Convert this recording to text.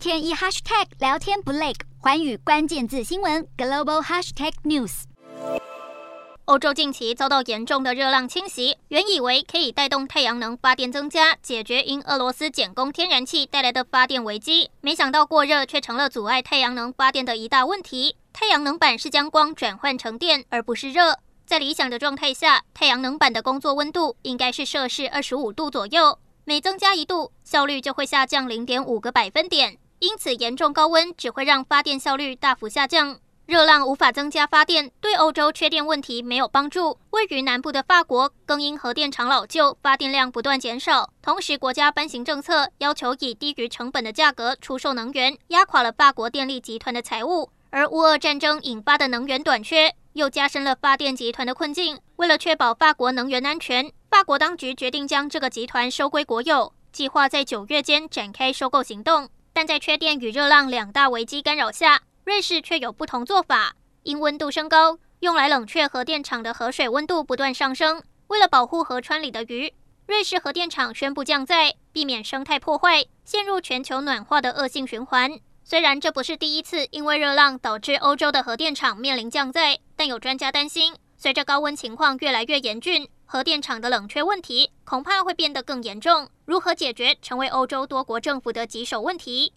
天一 hashtag 聊天不累，寰宇关键字新闻 global hashtag news。欧洲近期遭到严重的热浪侵袭，原以为可以带动太阳能发电增加，解决因俄罗斯减供天然气带来的发电危机，没想到过热却成了阻碍太阳能发电的一大问题。太阳能板是将光转换成电，而不是热。在理想的状态下，太阳能板的工作温度应该是摄氏二十五度左右，每增加一度，效率就会下降零点五个百分点。因此，严重高温只会让发电效率大幅下降。热浪无法增加发电，对欧洲缺电问题没有帮助。位于南部的法国更因核电厂老旧，发电量不断减少。同时，国家颁行政策，要求以低于成本的价格出售能源，压垮了法国电力集团的财务。而乌俄战争引发的能源短缺，又加深了发电集团的困境。为了确保法国能源安全，法国当局决定将这个集团收归国有，计划在九月间展开收购行动。但在缺电与热浪两大危机干扰下，瑞士却有不同做法。因温度升高，用来冷却核电厂的河水温度不断上升。为了保护河川里的鱼，瑞士核电厂宣布降载，避免生态破坏，陷入全球暖化的恶性循环。虽然这不是第一次因为热浪导致欧洲的核电厂面临降载，但有专家担心，随着高温情况越来越严峻，核电厂的冷却问题恐怕会变得更严重。如何解决，成为欧洲多国政府的棘手问题。